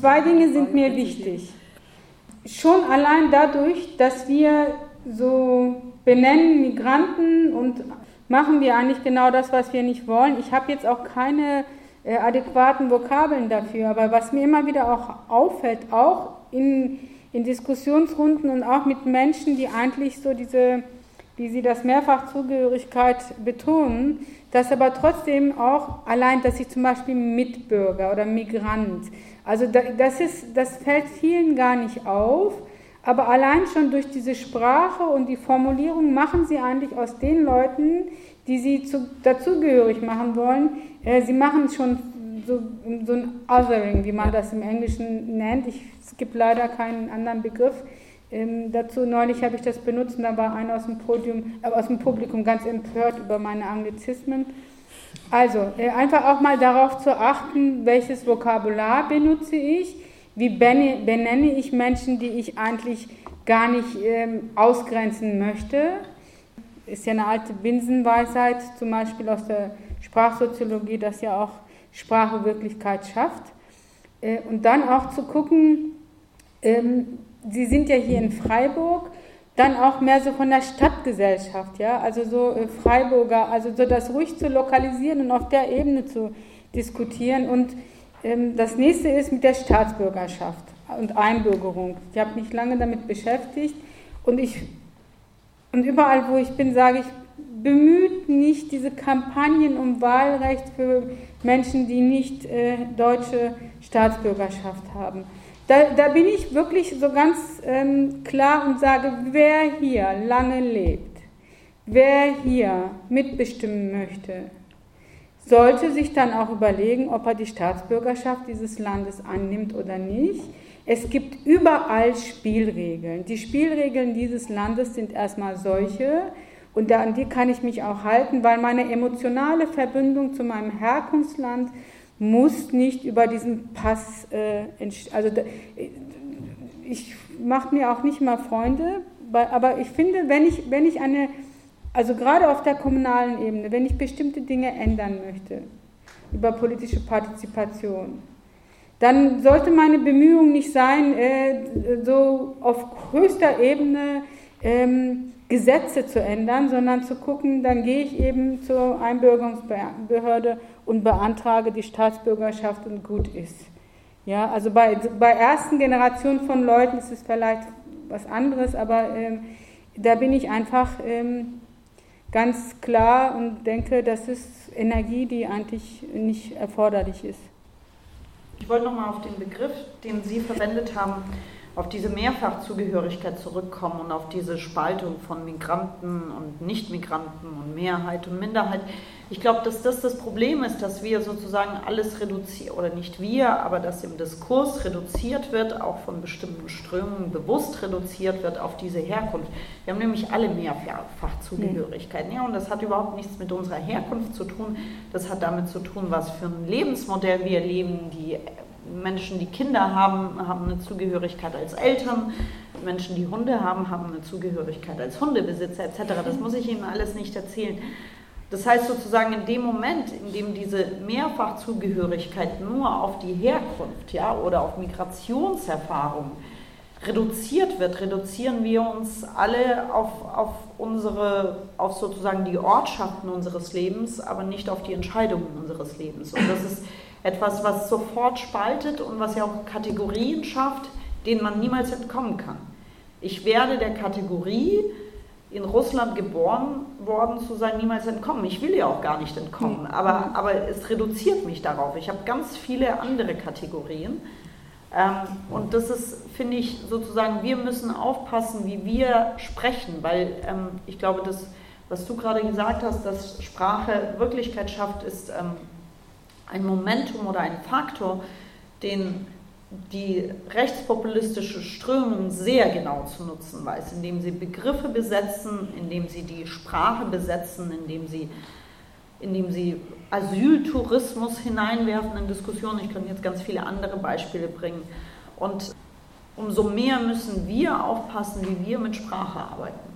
zwei Dinge sind mir wichtig. Schon allein dadurch, dass wir so benennen Migranten und machen wir eigentlich genau das, was wir nicht wollen. Ich habe jetzt auch keine äh, adäquaten Vokabeln dafür, aber was mir immer wieder auch auffällt, auch in, in Diskussionsrunden und auch mit Menschen, die eigentlich so diese, wie sie das Mehrfachzugehörigkeit betonen, dass aber trotzdem auch allein, dass ich zum Beispiel Mitbürger oder Migrant, also das, ist, das fällt vielen gar nicht auf, aber allein schon durch diese Sprache und die Formulierung machen sie eigentlich aus den Leuten, die sie zu, dazugehörig machen wollen, äh, sie machen schon so, so ein Othering, wie man das im Englischen nennt. Ich, es gibt leider keinen anderen Begriff. Ähm, dazu neulich habe ich das benutzt und da war einer aus dem, Podium, äh, aus dem Publikum ganz empört über meine Anglizismen. Also, äh, einfach auch mal darauf zu achten, welches Vokabular benutze ich wie benenne ich Menschen, die ich eigentlich gar nicht ähm, ausgrenzen möchte? Ist ja eine alte Binsenweisheit, zum Beispiel aus der Sprachsoziologie, dass ja auch Sprache Wirklichkeit schafft. Äh, und dann auch zu gucken, ähm, Sie sind ja hier in Freiburg, dann auch mehr so von der Stadtgesellschaft, ja, also so äh, Freiburger, also so das ruhig zu lokalisieren und auf der Ebene zu diskutieren und ähm, das nächste ist mit der Staatsbürgerschaft und Einbürgerung. Ich habe mich lange damit beschäftigt und ich und überall, wo ich bin, sage ich, bemüht nicht diese Kampagnen um Wahlrecht für Menschen, die nicht äh, deutsche Staatsbürgerschaft haben. Da, da, bin ich wirklich so ganz ähm, klar und sage, wer hier lange lebt, wer hier mitbestimmen möchte, sollte sich dann auch überlegen, ob er die Staatsbürgerschaft dieses Landes annimmt oder nicht. Es gibt überall Spielregeln. Die Spielregeln dieses Landes sind erstmal solche, und an die kann ich mich auch halten, weil meine emotionale Verbindung zu meinem Herkunftsland muss nicht über diesen Pass, äh, also ich mache mir auch nicht mal Freunde, aber ich finde, wenn ich, wenn ich eine also gerade auf der kommunalen Ebene, wenn ich bestimmte Dinge ändern möchte über politische Partizipation, dann sollte meine Bemühung nicht sein, äh, so auf höchster Ebene ähm, Gesetze zu ändern, sondern zu gucken, dann gehe ich eben zur Einbürgerungsbehörde und beantrage die Staatsbürgerschaft und gut ist. Ja, also bei, bei ersten Generationen von Leuten ist es vielleicht was anderes, aber ähm, da bin ich einfach ähm, ganz klar und denke, das ist Energie, die eigentlich nicht erforderlich ist. Ich wollte nochmal auf den Begriff, den Sie verwendet haben, auf diese Mehrfachzugehörigkeit zurückkommen und auf diese Spaltung von Migranten und Nichtmigranten und Mehrheit und Minderheit. Ich glaube, dass das das Problem ist, dass wir sozusagen alles reduzieren, oder nicht wir, aber dass im Diskurs reduziert wird, auch von bestimmten Strömungen bewusst reduziert wird auf diese Herkunft. Wir haben nämlich alle Mehrfachzugehörigkeiten. Ja, und das hat überhaupt nichts mit unserer Herkunft zu tun. Das hat damit zu tun, was für ein Lebensmodell wir leben, die Menschen, die Kinder haben, haben eine Zugehörigkeit als Eltern. Menschen, die Hunde haben, haben eine Zugehörigkeit als Hundebesitzer etc. Das muss ich Ihnen alles nicht erzählen. Das heißt sozusagen in dem Moment, in dem diese Mehrfachzugehörigkeit nur auf die Herkunft ja, oder auf Migrationserfahrung reduziert wird, reduzieren wir uns alle auf, auf unsere, auf sozusagen die Ortschaften unseres Lebens, aber nicht auf die Entscheidungen unseres Lebens. Und das ist etwas, was sofort spaltet und was ja auch Kategorien schafft, denen man niemals entkommen kann. Ich werde der Kategorie, in Russland geboren worden zu sein, niemals entkommen. Ich will ja auch gar nicht entkommen, aber, aber es reduziert mich darauf. Ich habe ganz viele andere Kategorien. Ähm, und das ist, finde ich, sozusagen, wir müssen aufpassen, wie wir sprechen, weil ähm, ich glaube, das, was du gerade gesagt hast, dass Sprache Wirklichkeit schafft, ist ähm, ein Momentum oder ein Faktor, den die rechtspopulistische Strömung sehr genau zu nutzen weiß, indem sie Begriffe besetzen, indem sie die Sprache besetzen, indem sie, indem sie Asyltourismus hineinwerfen in Diskussionen. Ich könnte jetzt ganz viele andere Beispiele bringen. Und umso mehr müssen wir aufpassen, wie wir mit Sprache arbeiten.